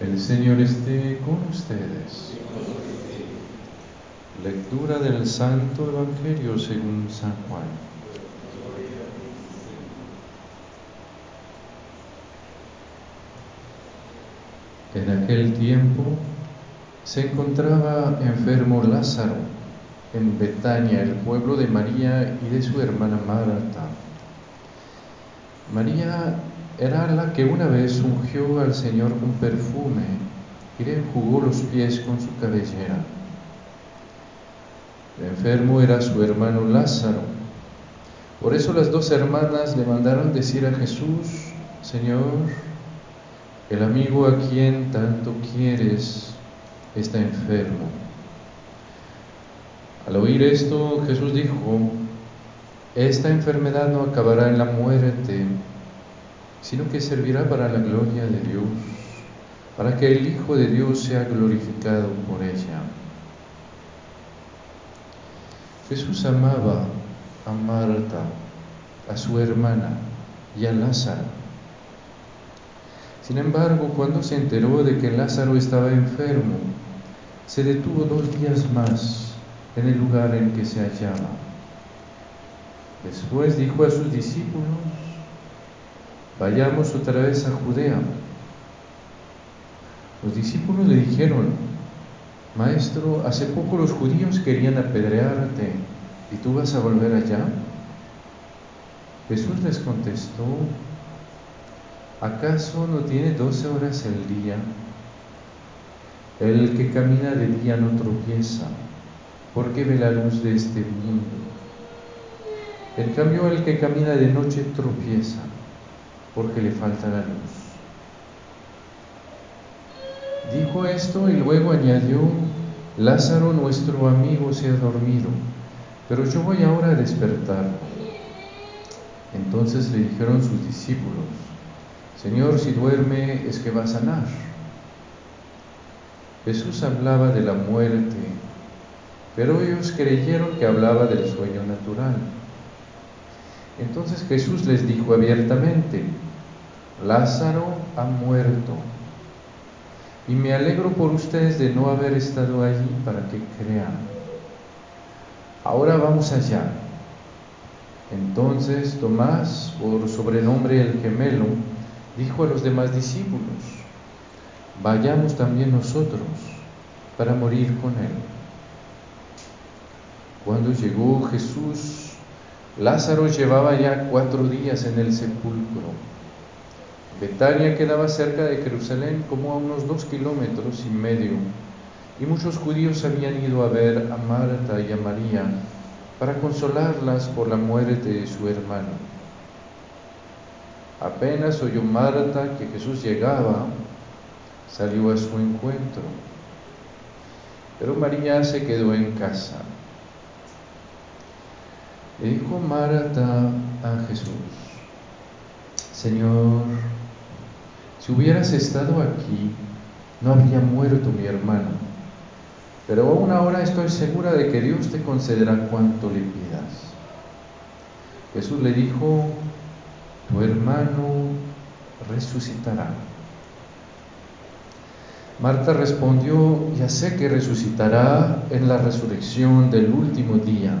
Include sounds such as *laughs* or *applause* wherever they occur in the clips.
El Señor esté con ustedes. Lectura del Santo Evangelio según San Juan. En aquel tiempo se encontraba enfermo Lázaro en Betania, el pueblo de María y de su hermana Marta. María era la que una vez ungió al Señor con perfume y le enjugó los pies con su cabellera. El enfermo era su hermano Lázaro. Por eso las dos hermanas le mandaron decir a Jesús, Señor, el amigo a quien tanto quieres está enfermo. Al oír esto, Jesús dijo, esta enfermedad no acabará en la muerte, sino que servirá para la gloria de Dios, para que el Hijo de Dios sea glorificado por ella. Jesús amaba a Marta, a su hermana y a Lázaro. Sin embargo, cuando se enteró de que Lázaro estaba enfermo, se detuvo dos días más en el lugar en que se hallaba. Después dijo a sus discípulos, vayamos otra vez a Judea. Los discípulos le dijeron, Maestro, hace poco los judíos querían apedrearte y tú vas a volver allá. Jesús les contestó, ¿acaso no tiene doce horas el día? El que camina de día no tropieza, porque ve la luz de este mundo. En cambio, el que camina de noche tropieza, porque le falta la luz. Dijo esto y luego añadió, Lázaro nuestro amigo se ha dormido, pero yo voy ahora a despertar. Entonces le dijeron sus discípulos, Señor, si duerme es que va a sanar. Jesús hablaba de la muerte, pero ellos creyeron que hablaba del sueño natural. Entonces Jesús les dijo abiertamente, Lázaro ha muerto, y me alegro por ustedes de no haber estado allí para que crean. Ahora vamos allá. Entonces Tomás, por sobrenombre el gemelo, dijo a los demás discípulos, vayamos también nosotros para morir con él. Cuando llegó Jesús, Lázaro llevaba ya cuatro días en el sepulcro. Betania quedaba cerca de Jerusalén como a unos dos kilómetros y medio, y muchos judíos habían ido a ver a Marta y a María para consolarlas por la muerte de su hermano. Apenas oyó Marta que Jesús llegaba, salió a su encuentro, pero María se quedó en casa. Le dijo Marta a Jesús, Señor, si hubieras estado aquí, no habría muerto mi hermano. Pero aún ahora estoy segura de que Dios te concederá cuanto le pidas. Jesús le dijo, tu hermano resucitará. Marta respondió, ya sé que resucitará en la resurrección del último día.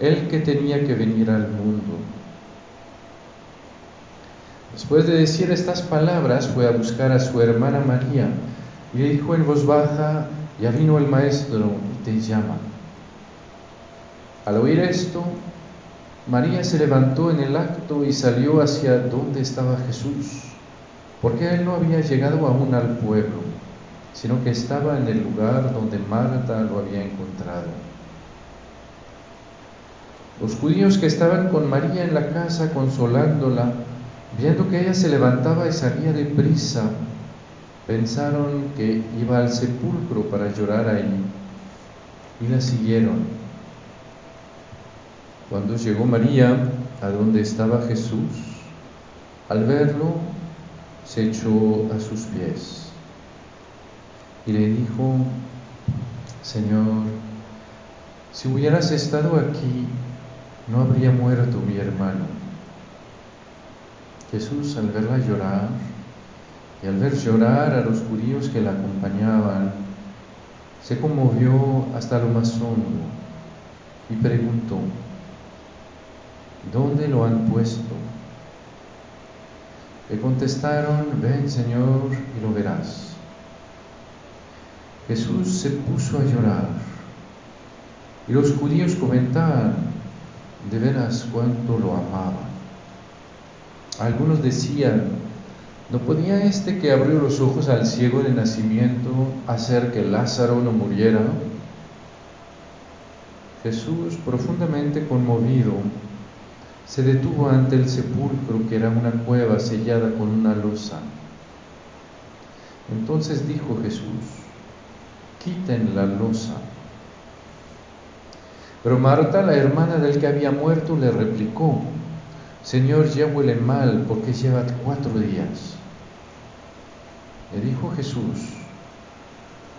el que tenía que venir al mundo. Después de decir estas palabras, fue a buscar a su hermana María y le dijo en voz baja, ya vino el maestro y te llama. Al oír esto, María se levantó en el acto y salió hacia donde estaba Jesús, porque él no había llegado aún al pueblo, sino que estaba en el lugar donde Marta lo había encontrado. Los judíos que estaban con María en la casa consolándola, Viendo que ella se levantaba y salía de prisa, pensaron que iba al sepulcro para llorar ahí y la siguieron. Cuando llegó María a donde estaba Jesús, al verlo se echó a sus pies y le dijo, Señor, si hubieras estado aquí, no habría muerto mi hermano. Jesús al verla llorar y al ver llorar a los judíos que la acompañaban, se conmovió hasta lo más hondo y preguntó, ¿dónde lo han puesto? Le contestaron, ven Señor y lo verás. Jesús se puso a llorar y los judíos comentaban de veras cuánto lo amaban. Algunos decían, ¿no podía este que abrió los ojos al ciego de nacimiento hacer que Lázaro no muriera? Jesús, profundamente conmovido, se detuvo ante el sepulcro que era una cueva sellada con una losa. Entonces dijo Jesús, quiten la losa. Pero Marta, la hermana del que había muerto, le replicó, Señor, ya huele mal porque lleva cuatro días. Le dijo Jesús,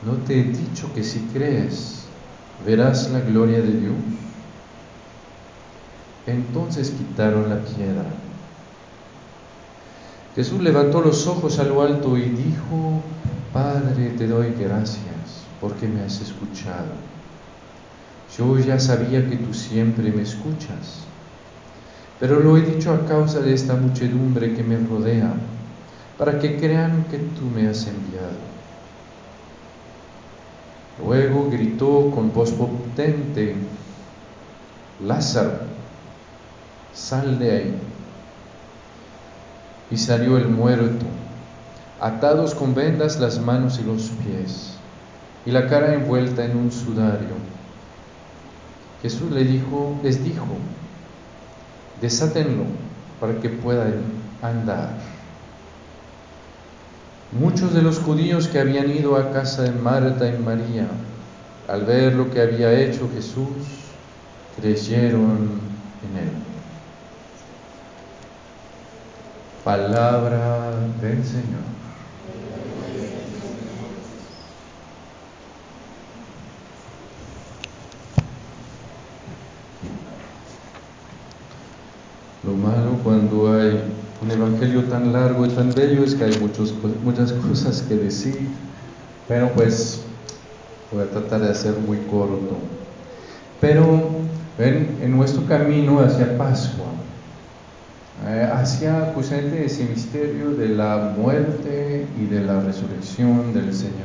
¿no te he dicho que si crees verás la gloria de Dios? Entonces quitaron la piedra. Jesús levantó los ojos a lo alto y dijo, Padre, te doy gracias porque me has escuchado. Yo ya sabía que tú siempre me escuchas, pero lo he dicho a causa de esta muchedumbre que me rodea, para que crean que tú me has enviado. Luego gritó con voz potente, Lázaro, sal de ahí. Y salió el muerto, atados con vendas las manos y los pies y la cara envuelta en un sudario. Jesús le dijo, les dijo, desátenlo para que puedan andar. Muchos de los judíos que habían ido a casa de Marta y María, al ver lo que había hecho Jesús, creyeron en él. Palabra del Señor. Lo malo cuando hay un evangelio tan largo y tan bello es que hay muchos, muchas cosas que decir, pero pues voy a tratar de hacer muy corto. Pero ven, en nuestro camino hacia Pascua, eh, hacia justamente ese misterio de la muerte y de la resurrección del Señor,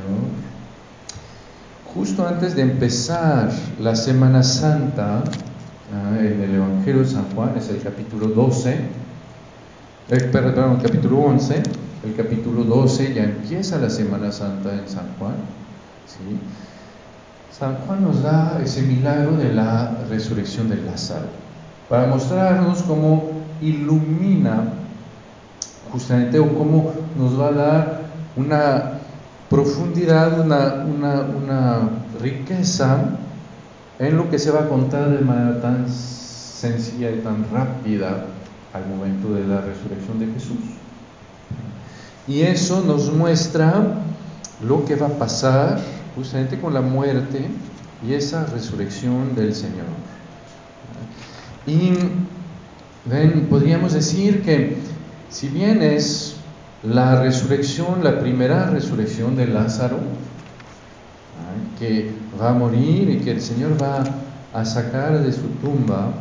justo antes de empezar la Semana Santa, en el Evangelio de San Juan, es el capítulo 12, eh, perdón, el capítulo 11, el capítulo 12 ya empieza la Semana Santa en San Juan. San Juan nos da ese milagro de la resurrección de Lázaro, para mostrarnos cómo ilumina justamente o cómo nos va a dar una profundidad, una riqueza en lo que se va a contar de manera tan sencilla y tan rápida al momento de la resurrección de Jesús. Y eso nos muestra lo que va a pasar justamente con la muerte y esa resurrección del Señor. Y podríamos decir que si bien es la resurrección, la primera resurrección de Lázaro, que va a morir y que el Señor va a sacar de su tumba,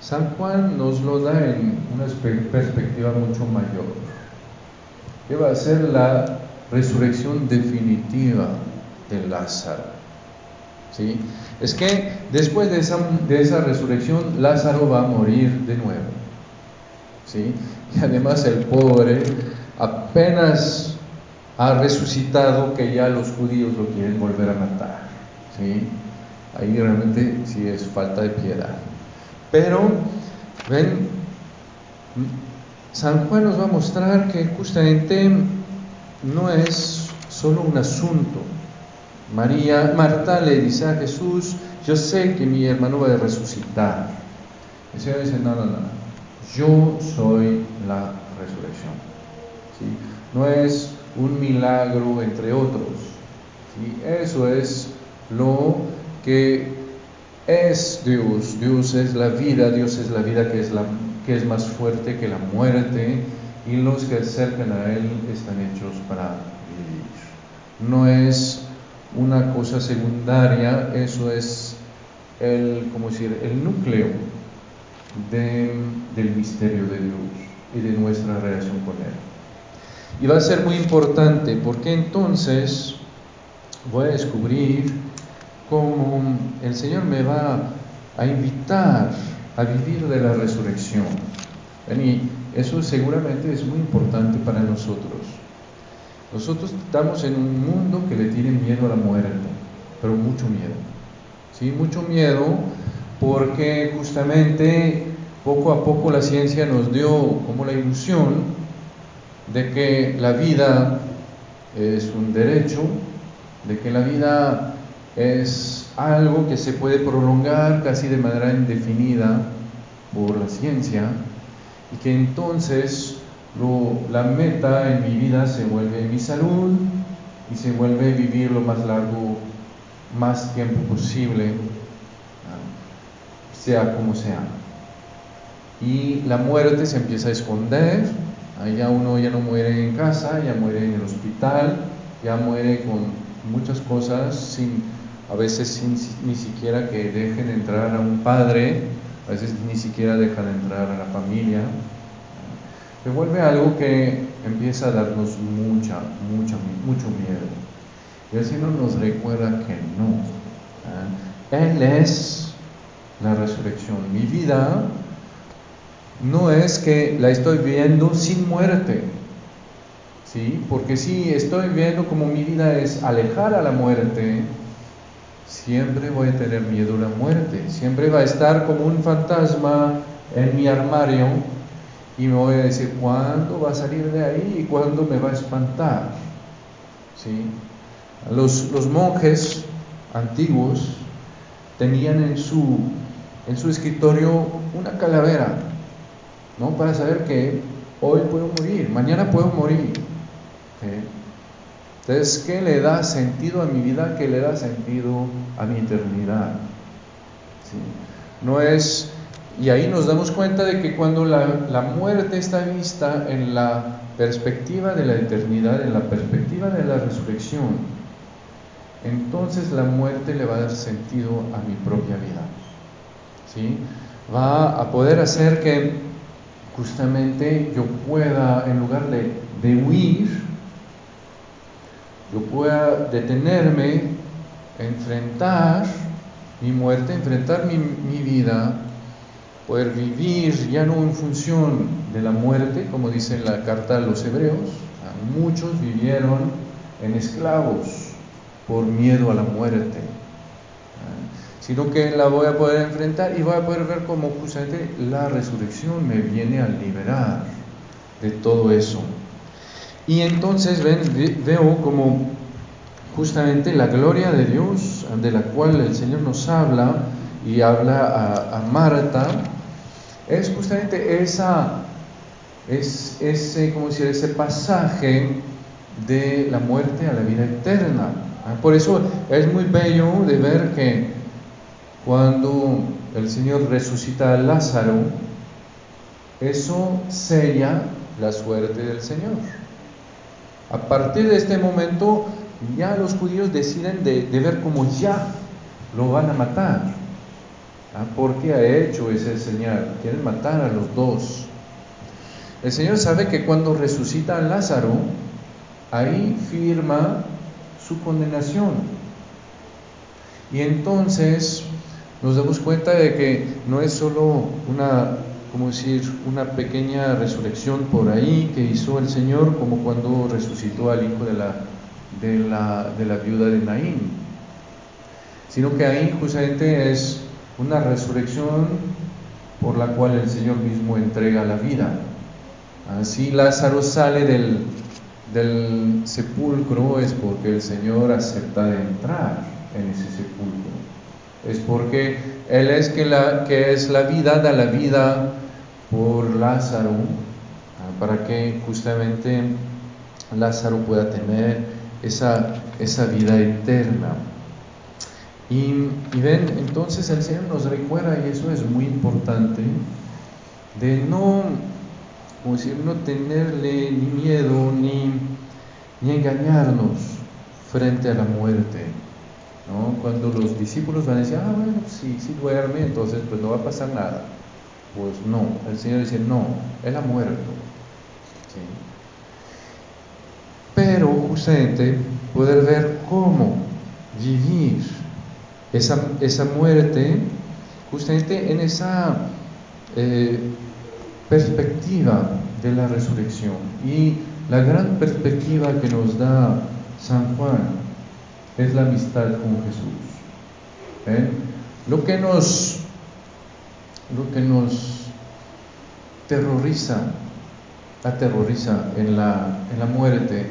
San Juan nos lo da en una perspectiva mucho mayor, que va a ser la resurrección definitiva de Lázaro. ¿Sí? Es que después de esa, de esa resurrección, Lázaro va a morir de nuevo. ¿Sí? Y además el pobre apenas ha resucitado que ya los judíos lo quieren volver a matar. ¿sí? Ahí realmente sí es falta de piedad. Pero, ven, San Juan nos va a mostrar que justamente no es solo un asunto. María, Marta le dice a Jesús, yo sé que mi hermano va a resucitar. El Señor dice, no, no, no, yo soy la resurrección. ¿Sí? No es un milagro entre otros. ¿sí? Eso es lo que es Dios. Dios es la vida, Dios es la vida que es, la, que es más fuerte que la muerte y los que acercan a Él están hechos para vivir. No es una cosa secundaria, eso es el, ¿cómo decir? el núcleo del misterio de Dios y de nuestra relación con Él. Y va a ser muy importante porque entonces voy a descubrir cómo el Señor me va a invitar a vivir de la resurrección. Y eso seguramente es muy importante para nosotros. Nosotros estamos en un mundo que le tiene miedo a la muerte, pero mucho miedo. ¿sí? Mucho miedo porque justamente poco a poco la ciencia nos dio como la ilusión de que la vida es un derecho, de que la vida es algo que se puede prolongar casi de manera indefinida por la ciencia y que entonces la meta en mi vida se vuelve mi salud y se vuelve vivir lo más largo, más tiempo posible, sea como sea. Y la muerte se empieza a esconder, ya uno ya no muere en casa, ya muere en el hospital, ya muere con muchas cosas, sin, a veces sin ni siquiera que dejen entrar a un padre, a veces ni siquiera dejan entrar a la familia. Se vuelve algo que empieza a darnos mucha, mucha, mucho miedo. Y el Señor nos recuerda que no. Él es la resurrección. Mi vida no es que la estoy viendo sin muerte. ¿Sí? Porque si estoy viendo como mi vida es alejar a la muerte, siempre voy a tener miedo a la muerte. Siempre va a estar como un fantasma en mi armario y me voy a decir, ¿cuándo va a salir de ahí y cuándo me va a espantar? ¿Sí? Los, los monjes antiguos tenían en su, en su escritorio una calavera, ¿no? Para saber que hoy puedo morir, mañana puedo morir. Entonces, ¿qué le da sentido a mi vida? ¿Qué le da sentido a mi eternidad? ¿Sí? No es y ahí nos damos cuenta de que cuando la, la, muerte está vista en la perspectiva de la eternidad, en la perspectiva de la resurrección, entonces la muerte le va a dar sentido a mi propia vida. ¿sí? Va a poder hacer que justamente yo pueda, en lugar de, de huir, yo pueda detenerme, enfrentar mi muerte, enfrentar mi, mi vida poder vivir ya no en función de la muerte, como dice la carta a los hebreos, muchos vivieron en esclavos por miedo a la muerte, sino que la voy a poder enfrentar y voy a poder ver cómo justamente la resurrección me viene a liberar de todo eso. Y entonces veo como justamente la gloria de Dios, de la cual el Señor nos habla y habla a, a Marta, es justamente esa, es ese, ¿cómo decir? ese pasaje de la muerte a la vida eterna. ¿ah? Por eso es muy bello de ver que cuando el Señor resucita a Lázaro, eso sella la suerte del Señor. A partir de este momento, ya los judíos deciden de, ver como ya lo van a matar. ¿Ah? ¿Por qué ha hecho ese señal? Quieren matar a los dos. El Señor sabe que cuando resucita a Lázaro, ahí firma su condenación. Y entonces nos damos cuenta de que no es solo una, decir, una pequeña resurrección por ahí que hizo el Señor, como cuando resucitó al hijo de la, viuda de Naín, sino que ahí justamente es una resurrección por la cual el Señor mismo entrega la vida. Si Lázaro sale del sepulcro es porque el Señor acepta de entrar en ese sepulcro. Es porque Él es que, la, que es la vida, da la vida por Lázaro, ah, para que justamente Lázaro pueda tener esa, esa vida eterna. Y, y, ven, entonces el Señor nos recuerda, y eso es muy importante, de no, decir, no tenerle ni miedo ni, ni engañarnos frente a la muerte. ¿No? Cuando los discípulos van a decir, ah, bueno, si, si duerme, entonces pues no va a pasar nada. Pues no, el Señor dice, no, Él ha muerto. Pero justamente poder ver cómo vivir esa, esa muerte, justamente en esa eh, perspectiva de la resurrección. Y la gran perspectiva que nos da San Juan es la amistad con Jesús. Lo que nos lo que nos terroriza, aterroriza en la, en la muerte,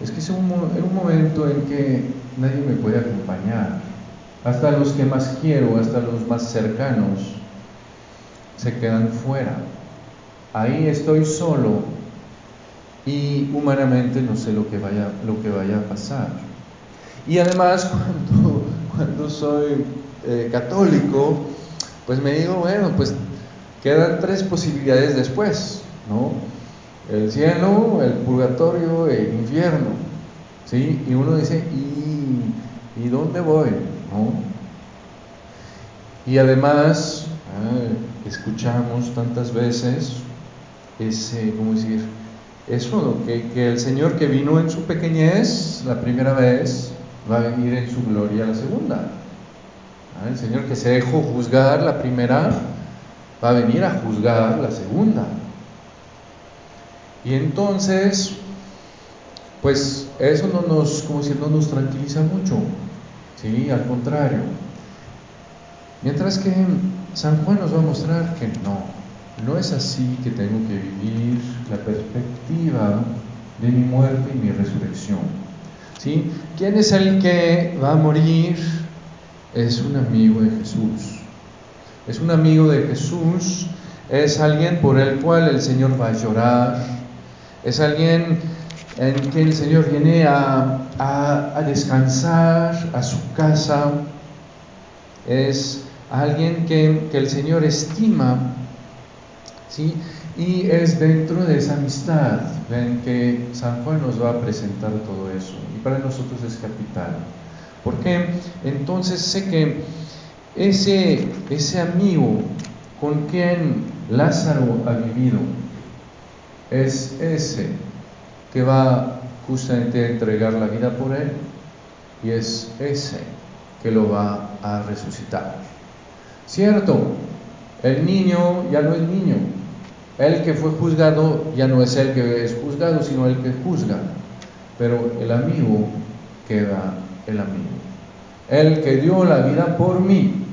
es que es un, un momento en que nadie me puede acompañar. Hasta los que más quiero, hasta los más cercanos, se quedan fuera. Ahí estoy solo y humanamente no sé lo que vaya, lo que vaya a pasar. Y además *laughs* cuando, cuando soy eh, católico, pues me digo, bueno, pues quedan tres posibilidades después, ¿no? El cielo, el purgatorio, el infierno, ¿sí? Y uno dice, ¿y, dónde voy? ¿No? Y además, escuchamos tantas veces ese, ¿cómo decir? Eso, que, que el Señor que vino en su pequeñez la primera vez, va a venir en su gloria la segunda. Ah, el Señor que se dejó juzgar la primera, va a venir a juzgar la segunda. Y entonces, pues eso no nos, como si no nos tranquiliza mucho, ¿sí? Al contrario. Mientras que San Juan nos va a mostrar que no, no es así que tengo que vivir la perspectiva de mi muerte y mi resurrección. ¿Sí? ¿Quién es el que va a morir es un amigo de Jesús. Es un amigo de Jesús, es alguien por el cual el Señor va a llorar, es alguien en quien el Señor viene a, a, descansar a su casa, es alguien que, que el Señor estima, ¿sí? Y es dentro de esa amistad, ven que San Juan nos va a presentar todo eso, y para nosotros es capital. Porque entonces sé que ese, ese amigo con quien Lázaro ha vivido es ese que va justamente a entregar la vida por él y es ese que lo va a resucitar. Cierto, el niño ya no es niño, el que fue juzgado ya no es el que es juzgado, sino el que juzga, pero el amigo queda el amigo. El que dio la vida por mí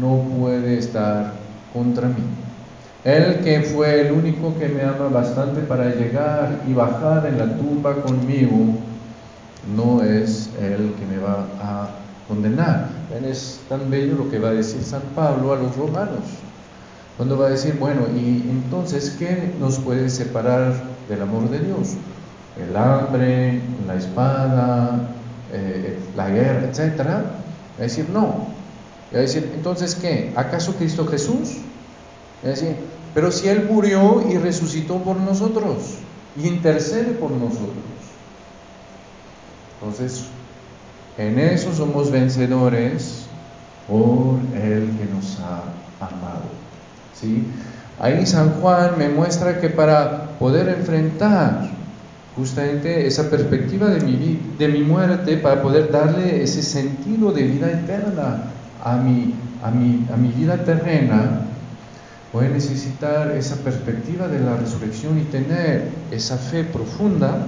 no puede estar contra mí. El que fue el único que me ama bastante para llegar y bajar en la tumba conmigo, no es el que me va a condenar. Es tan bello lo que va a decir San Pablo a los romanos. Cuando va a decir, bueno, y entonces, ¿qué nos puede separar del amor de Dios? El hambre, la espada, eh, la guerra, etcétera, es decir, no. Es decir, entonces, ¿qué? ¿Acaso Cristo Jesús? Es decir, pero si Él murió y resucitó por nosotros y intercede por nosotros. Entonces, en eso somos vencedores por el que nos ha amado. ¿Sí? Ahí San Juan me muestra que para poder enfrentar justamente esa perspectiva de mi, de mi muerte para poder darle ese sentido de vida eterna a mi, a mi, a mi vida terrena, voy a necesitar esa perspectiva de la resurrección y tener esa fe profunda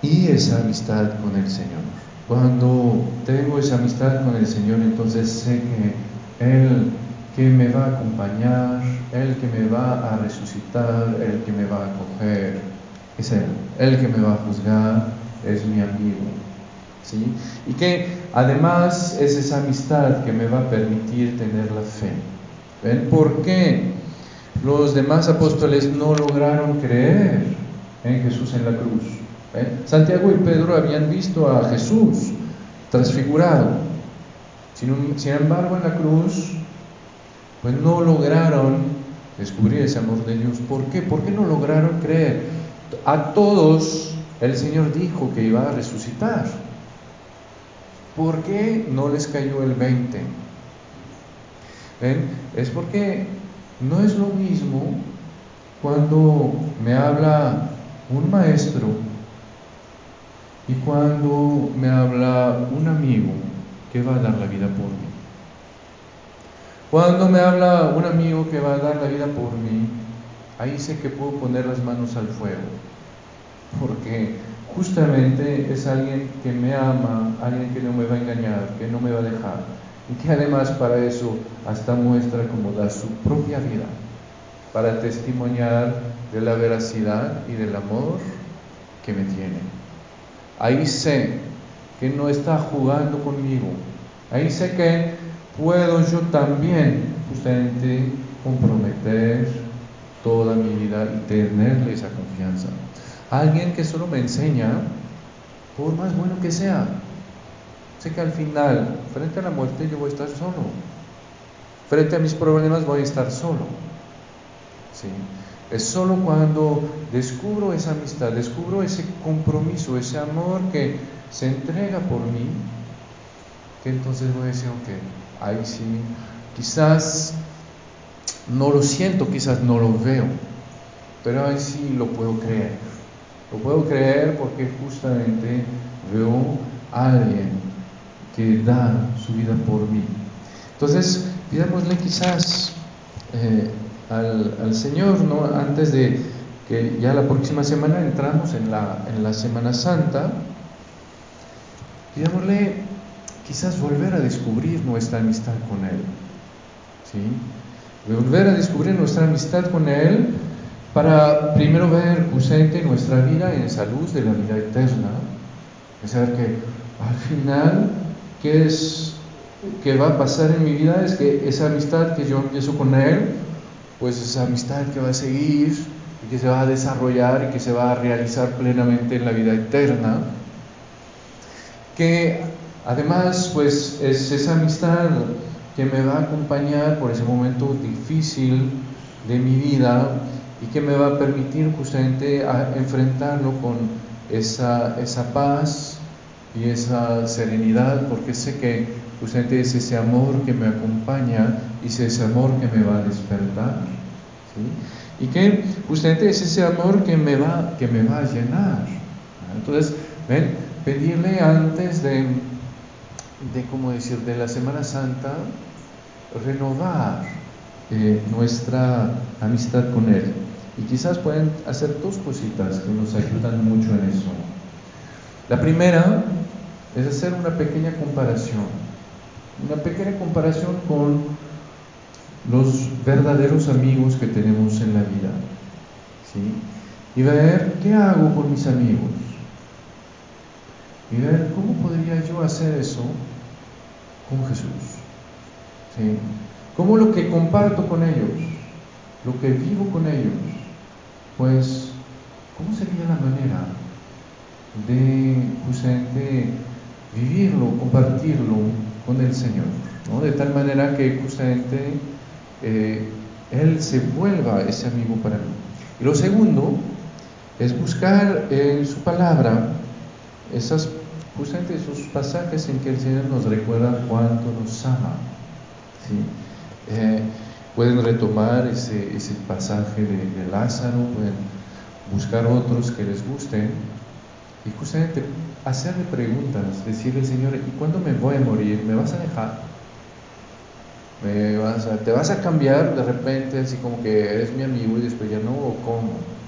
y esa amistad con el Señor. Cuando tengo esa amistad con el Señor, entonces sé que Él que me va a acompañar, el que me va a resucitar, el que me va a acoger, es Él. El que me va a juzgar es mi amigo. ¿sí? Y que además es esa amistad que me va a permitir tener la fe. ¿Ven? ¿Por qué los demás apóstoles no lograron creer en Jesús en la cruz? Santiago y Pedro habían visto a Jesús transfigurado. Sin, sin embargo, en la cruz, pues no lograron descubrir ese amor de Dios. ¿Por qué? ¿Por qué no lograron creer? A todos el Señor dijo que iba a resucitar. ¿Por qué no les cayó el 20? ¿Ven? Es porque no es lo mismo cuando me habla un maestro y cuando me habla un amigo que va a dar la vida por mí. Cuando me habla un amigo que va a dar la vida por mí, ahí sé que puedo poner las manos al fuego, porque justamente es alguien que me ama, alguien que no me va a engañar, que no me va a dejar, y que además para eso hasta muestra cómo da su propia vida, para testimoniar de la veracidad y del amor que me tiene. Ahí sé que no está jugando conmigo, ahí sé que puedo yo también justamente comprometer toda mi vida y tenerle esa confianza. Alguien que solo me enseña, por más bueno que sea, sé que al final, frente a la muerte, yo voy a estar solo. Frente a mis problemas voy a estar solo. ¿Sí? Es solo cuando descubro esa amistad, descubro ese compromiso, ese amor que se entrega por mí, que entonces voy a decir, ok, ahí sí, quizás no lo siento, quizás no lo veo, pero ahí sí lo puedo creer. Lo puedo creer porque justamente veo a alguien que da su vida por mí. Entonces, pidámosle quizás eh, al, Señor, ¿no? antes de que ya la próxima semana entramos en la, en la Semana Santa, pidámosle quizás volver a descubrir nuestra amistad con Él. ¿sí? Volver a descubrir nuestra amistad con Él para primero ver justamente nuestra vida en esa luz de la vida eterna, es saber que al final, ¿qué es que va a pasar en mi vida? Es que esa amistad que yo empiezo con Él, pues esa amistad que va a seguir y que se va a desarrollar y que se va a realizar plenamente en la vida eterna, que además pues es esa amistad que me va a acompañar por ese momento difícil de mi vida y que me va a permitir justamente enfrentarlo con esa, esa paz y esa serenidad, porque sé que justamente es ese amor que me acompaña y es ese amor que me va a despertar. Y que justamente es ese amor que me va, que me va a llenar. Entonces, ven, pedirle antes de, de, como decir, de la Semana Santa, renovar eh, nuestra amistad con Él. Y quizás pueden hacer dos cositas que nos ayudan mucho en eso. La primera es hacer una pequeña comparación, una pequeña comparación con los verdaderos amigos que tenemos en la vida. ¿sí? Y ver qué hago con mis amigos. Y ver cómo podría yo hacer eso con Jesús. ¿sí? Cómo lo que comparto con ellos, lo que vivo con ellos, pues, ¿cómo sería la manera de justamente vivirlo, compartirlo con el Señor? ¿no? De tal manera que justamente eh, Él se vuelva ese amigo para mí. Y lo segundo es buscar en su palabra esas, justamente esos pasajes en que el Señor nos recuerda cuánto nos ama. Eh, Pueden retomar ese, ese pasaje de, Lázaro, pueden buscar otros que les gusten y justamente hacerle preguntas, decirle, Señor, ¿y cuándo me voy a morir? ¿Me vas a dejar? ¿Me vas a, ¿Te vas a cambiar de repente así como que eres mi amigo y después ya no? ¿O cómo?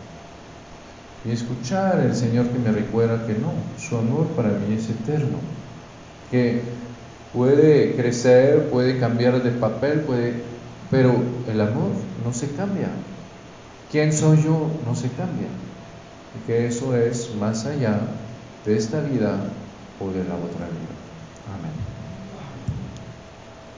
Y escuchar al Señor que me recuerda que no, su amor para mí es eterno, que puede crecer, puede cambiar de papel, puede Pero el amor no se cambia. ¿Quién soy yo? No se cambia. Y que eso es más allá de esta vida o de la otra vida.